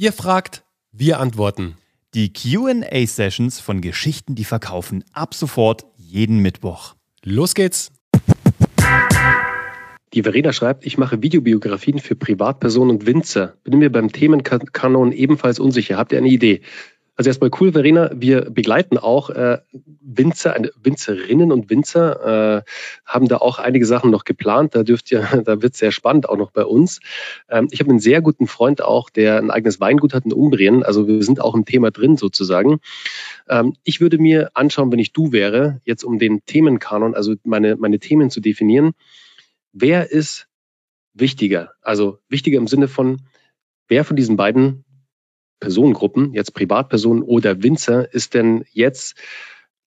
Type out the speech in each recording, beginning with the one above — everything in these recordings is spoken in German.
Ihr fragt, wir antworten. Die QA-Sessions von Geschichten, die verkaufen, ab sofort jeden Mittwoch. Los geht's! Die Verena schreibt, ich mache Videobiografien für Privatpersonen und Winzer. Bin mir beim Themenkanon ebenfalls unsicher. Habt ihr eine Idee? Also erstmal cool, Verena. Wir begleiten auch äh, Winzer, Winzerinnen und Winzer, äh, haben da auch einige Sachen noch geplant. Da dürft ihr, da wird sehr spannend auch noch bei uns. Ähm, ich habe einen sehr guten Freund auch, der ein eigenes Weingut hat in Umbrien. Also wir sind auch im Thema drin sozusagen. Ähm, ich würde mir anschauen, wenn ich du wäre, jetzt um den Themenkanon, also meine, meine Themen zu definieren. Wer ist wichtiger? Also wichtiger im Sinne von, wer von diesen beiden Personengruppen, jetzt Privatpersonen oder Winzer, ist denn jetzt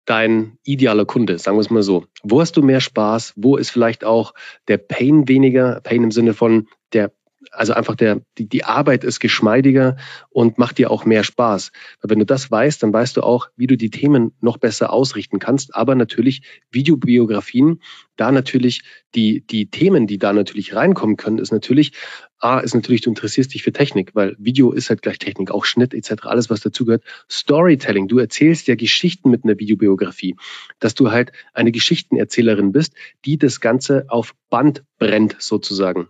dein idealer Kunde? Sagen wir es mal so. Wo hast du mehr Spaß? Wo ist vielleicht auch der Pain weniger? Pain im Sinne von der also einfach der, die, die Arbeit ist geschmeidiger und macht dir auch mehr Spaß. Weil wenn du das weißt, dann weißt du auch, wie du die Themen noch besser ausrichten kannst. Aber natürlich Videobiografien, da natürlich die, die Themen, die da natürlich reinkommen können, ist natürlich, A, ist natürlich, du interessierst dich für Technik, weil Video ist halt gleich Technik, auch Schnitt etc., alles, was dazugehört. Storytelling, du erzählst ja Geschichten mit einer Videobiografie, dass du halt eine Geschichtenerzählerin bist, die das Ganze auf Band brennt sozusagen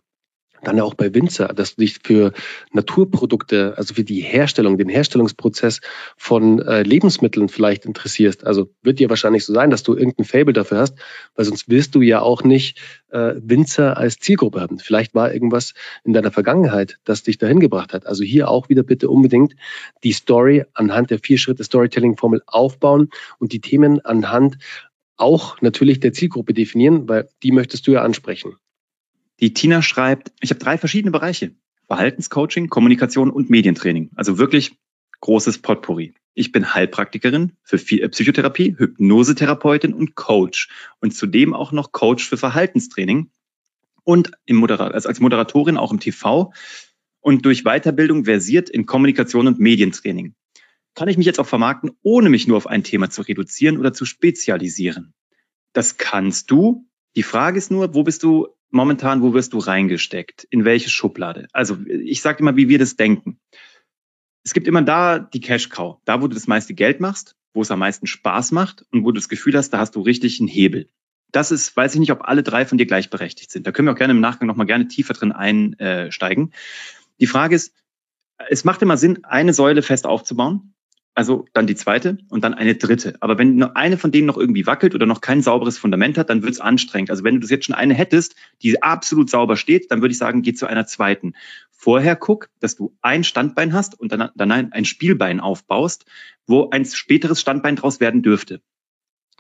dann auch bei Winzer, dass du dich für Naturprodukte, also für die Herstellung, den Herstellungsprozess von äh, Lebensmitteln vielleicht interessierst. Also wird dir wahrscheinlich so sein, dass du irgendein Fable dafür hast, weil sonst wirst du ja auch nicht äh, Winzer als Zielgruppe haben. Vielleicht war irgendwas in deiner Vergangenheit, das dich dahin gebracht hat. Also hier auch wieder bitte unbedingt die Story anhand der vier Schritte Storytelling-Formel aufbauen und die Themen anhand auch natürlich der Zielgruppe definieren, weil die möchtest du ja ansprechen. Die Tina schreibt, ich habe drei verschiedene Bereiche. Verhaltenscoaching, Kommunikation und Medientraining. Also wirklich großes Potpourri. Ich bin Heilpraktikerin für äh, Psychotherapie, Hypnosetherapeutin und Coach und zudem auch noch Coach für Verhaltenstraining und im Moderat also als Moderatorin auch im TV und durch Weiterbildung versiert in Kommunikation und Medientraining. Kann ich mich jetzt auch vermarkten, ohne mich nur auf ein Thema zu reduzieren oder zu spezialisieren? Das kannst du. Die Frage ist nur, wo bist du momentan, wo wirst du reingesteckt? In welche Schublade? Also ich sage immer, wie wir das denken. Es gibt immer da die Cash Cow, da wo du das meiste Geld machst, wo es am meisten Spaß macht und wo du das Gefühl hast, da hast du richtig einen Hebel. Das ist, weiß ich nicht, ob alle drei von dir gleichberechtigt sind. Da können wir auch gerne im Nachgang nochmal gerne tiefer drin einsteigen. Die Frage ist, es macht immer Sinn, eine Säule fest aufzubauen also dann die zweite und dann eine dritte. Aber wenn nur eine von denen noch irgendwie wackelt oder noch kein sauberes Fundament hat, dann wird es anstrengend. Also wenn du das jetzt schon eine hättest, die absolut sauber steht, dann würde ich sagen, geh zu einer zweiten. Vorher guck, dass du ein Standbein hast und dann, dann ein Spielbein aufbaust, wo ein späteres Standbein draus werden dürfte.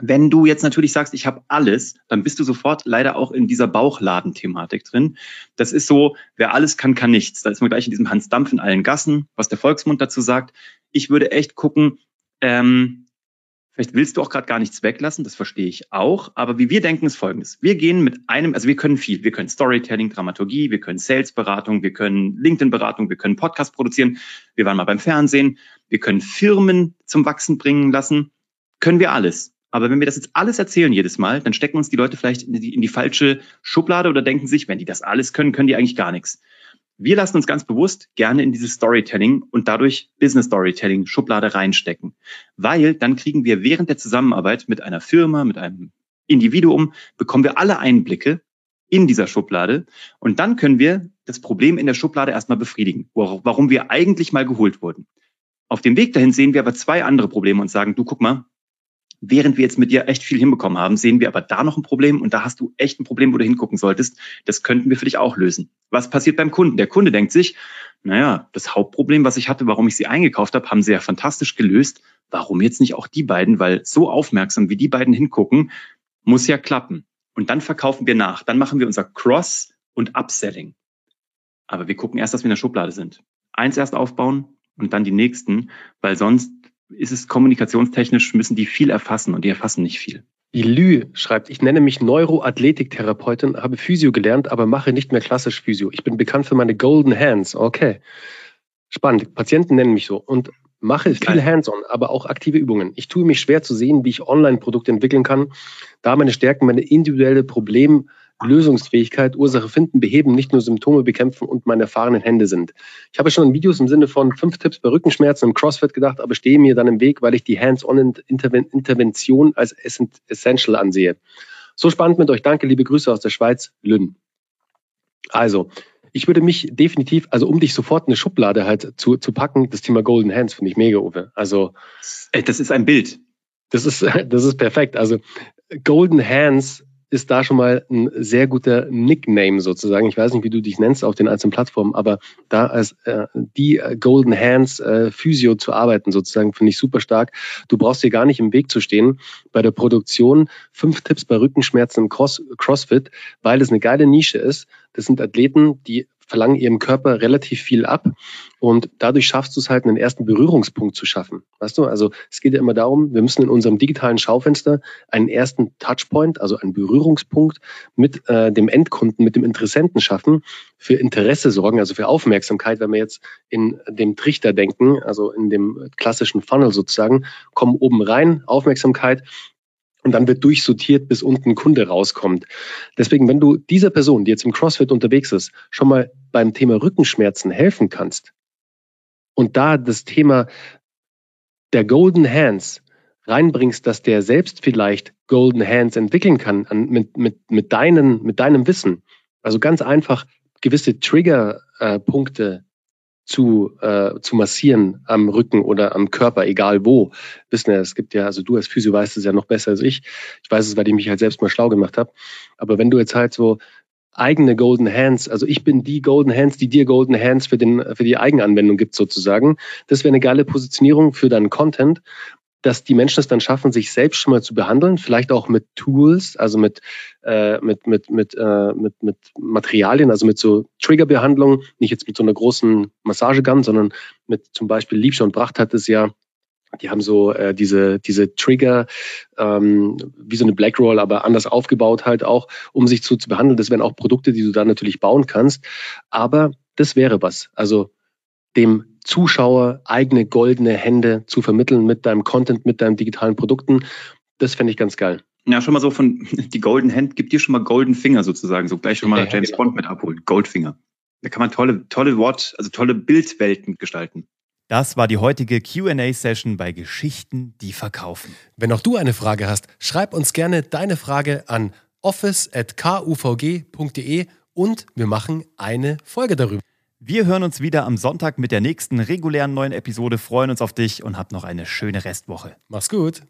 Wenn du jetzt natürlich sagst, ich habe alles, dann bist du sofort leider auch in dieser Bauchladen-Thematik drin. Das ist so, wer alles kann, kann nichts. Da ist man gleich in diesem Hans Dampf in allen Gassen, was der Volksmund dazu sagt. Ich würde echt gucken, ähm, vielleicht willst du auch gerade gar nichts weglassen, das verstehe ich auch. Aber wie wir denken, ist folgendes. Wir gehen mit einem, also wir können viel. Wir können Storytelling, Dramaturgie, wir können Salesberatung, wir können LinkedIn-Beratung, wir können Podcast produzieren. Wir waren mal beim Fernsehen. Wir können Firmen zum Wachsen bringen lassen. Können wir alles. Aber wenn wir das jetzt alles erzählen jedes Mal, dann stecken uns die Leute vielleicht in die, in die falsche Schublade oder denken sich, wenn die das alles können, können die eigentlich gar nichts. Wir lassen uns ganz bewusst gerne in dieses Storytelling und dadurch Business Storytelling Schublade reinstecken, weil dann kriegen wir während der Zusammenarbeit mit einer Firma, mit einem Individuum, bekommen wir alle Einblicke in dieser Schublade und dann können wir das Problem in der Schublade erstmal befriedigen, warum wir eigentlich mal geholt wurden. Auf dem Weg dahin sehen wir aber zwei andere Probleme und sagen, du guck mal, während wir jetzt mit dir echt viel hinbekommen haben, sehen wir aber da noch ein Problem und da hast du echt ein Problem, wo du hingucken solltest. Das könnten wir für dich auch lösen. Was passiert beim Kunden? Der Kunde denkt sich, naja, das Hauptproblem, was ich hatte, warum ich sie eingekauft habe, haben sie ja fantastisch gelöst. Warum jetzt nicht auch die beiden? Weil so aufmerksam, wie die beiden hingucken, muss ja klappen. Und dann verkaufen wir nach. Dann machen wir unser Cross- und Upselling. Aber wir gucken erst, dass wir in der Schublade sind. Eins erst aufbauen und dann die nächsten, weil sonst ist es kommunikationstechnisch, müssen die viel erfassen und die erfassen nicht viel. Ilü schreibt, ich nenne mich Neuroathletik-Therapeutin, habe Physio gelernt, aber mache nicht mehr klassisch Physio. Ich bin bekannt für meine Golden Hands. Okay. Spannend. Patienten nennen mich so. Und mache viel hands-on, aber auch aktive Übungen. Ich tue mich schwer zu sehen, wie ich Online-Produkte entwickeln kann, da meine Stärken, meine individuelle Problem- Lösungsfähigkeit, Ursache finden, beheben, nicht nur Symptome bekämpfen und meine erfahrenen Hände sind. Ich habe schon in Videos im Sinne von fünf Tipps bei Rückenschmerzen im CrossFit gedacht, aber stehe mir dann im Weg, weil ich die Hands-on-Intervention als essential ansehe. So spannend mit euch. Danke, liebe Grüße aus der Schweiz, Lünn. Also, ich würde mich definitiv, also um dich sofort in eine Schublade halt zu, zu packen, das Thema Golden Hands finde ich mega, Uwe. Also. Das ist ein Bild. Das ist, das ist perfekt. Also, Golden Hands ist da schon mal ein sehr guter Nickname sozusagen. Ich weiß nicht, wie du dich nennst auf den einzelnen Plattformen, aber da als äh, die Golden Hands äh, Physio zu arbeiten sozusagen, finde ich super stark. Du brauchst dir gar nicht im Weg zu stehen bei der Produktion. Fünf Tipps bei Rückenschmerzen im Cross CrossFit, weil es eine geile Nische ist. Das sind Athleten, die verlangen ihrem Körper relativ viel ab und dadurch schaffst du es halt, einen ersten Berührungspunkt zu schaffen. Weißt du, also es geht ja immer darum, wir müssen in unserem digitalen Schaufenster einen ersten Touchpoint, also einen Berührungspunkt mit äh, dem Endkunden, mit dem Interessenten schaffen, für Interesse sorgen, also für Aufmerksamkeit, wenn wir jetzt in dem Trichter denken, also in dem klassischen Funnel sozusagen, kommen oben rein, Aufmerksamkeit, und dann wird durchsortiert, bis unten ein Kunde rauskommt. Deswegen, wenn du dieser Person, die jetzt im CrossFit unterwegs ist, schon mal beim Thema Rückenschmerzen helfen kannst und da das Thema der Golden Hands reinbringst, dass der selbst vielleicht Golden Hands entwickeln kann an, mit, mit, mit, deinen, mit deinem Wissen. Also ganz einfach gewisse Triggerpunkte äh, zu, äh, zu massieren am Rücken oder am Körper, egal wo. Wissen ja, es gibt ja, also du als Physio weißt es ja noch besser als ich. Ich weiß es, weil ich mich halt selbst mal schlau gemacht habe. Aber wenn du jetzt halt so eigene Golden Hands, also ich bin die Golden Hands, die dir Golden Hands für, den, für die Eigenanwendung gibt sozusagen, das wäre eine geile Positionierung für deinen Content dass die Menschen es dann schaffen, sich selbst schon mal zu behandeln, vielleicht auch mit Tools, also mit, äh, mit, mit, mit, äh, mit, mit Materialien, also mit so Triggerbehandlungen, nicht jetzt mit so einer großen Massagegun, sondern mit zum Beispiel Liebscher und Bracht hat es ja, die haben so äh, diese, diese Trigger, ähm, wie so eine Blackroll, aber anders aufgebaut halt auch, um sich zu, zu behandeln. Das wären auch Produkte, die du da natürlich bauen kannst. Aber das wäre was. Also dem Zuschauer eigene goldene Hände zu vermitteln mit deinem Content, mit deinen digitalen Produkten. Das fände ich ganz geil. Ja, schon mal so von die Golden Hand, gibt dir schon mal Golden Finger sozusagen, so gleich schon mal ja, James genau. Bond mit abholen. Goldfinger. Da kann man tolle, tolle Wort, also tolle Bildwelten gestalten. Das war die heutige QA-Session bei Geschichten, die verkaufen. Wenn auch du eine Frage hast, schreib uns gerne deine Frage an office.kuvg.de und wir machen eine Folge darüber. Wir hören uns wieder am Sonntag mit der nächsten regulären neuen Episode, freuen uns auf dich und hab noch eine schöne Restwoche. Mach's gut.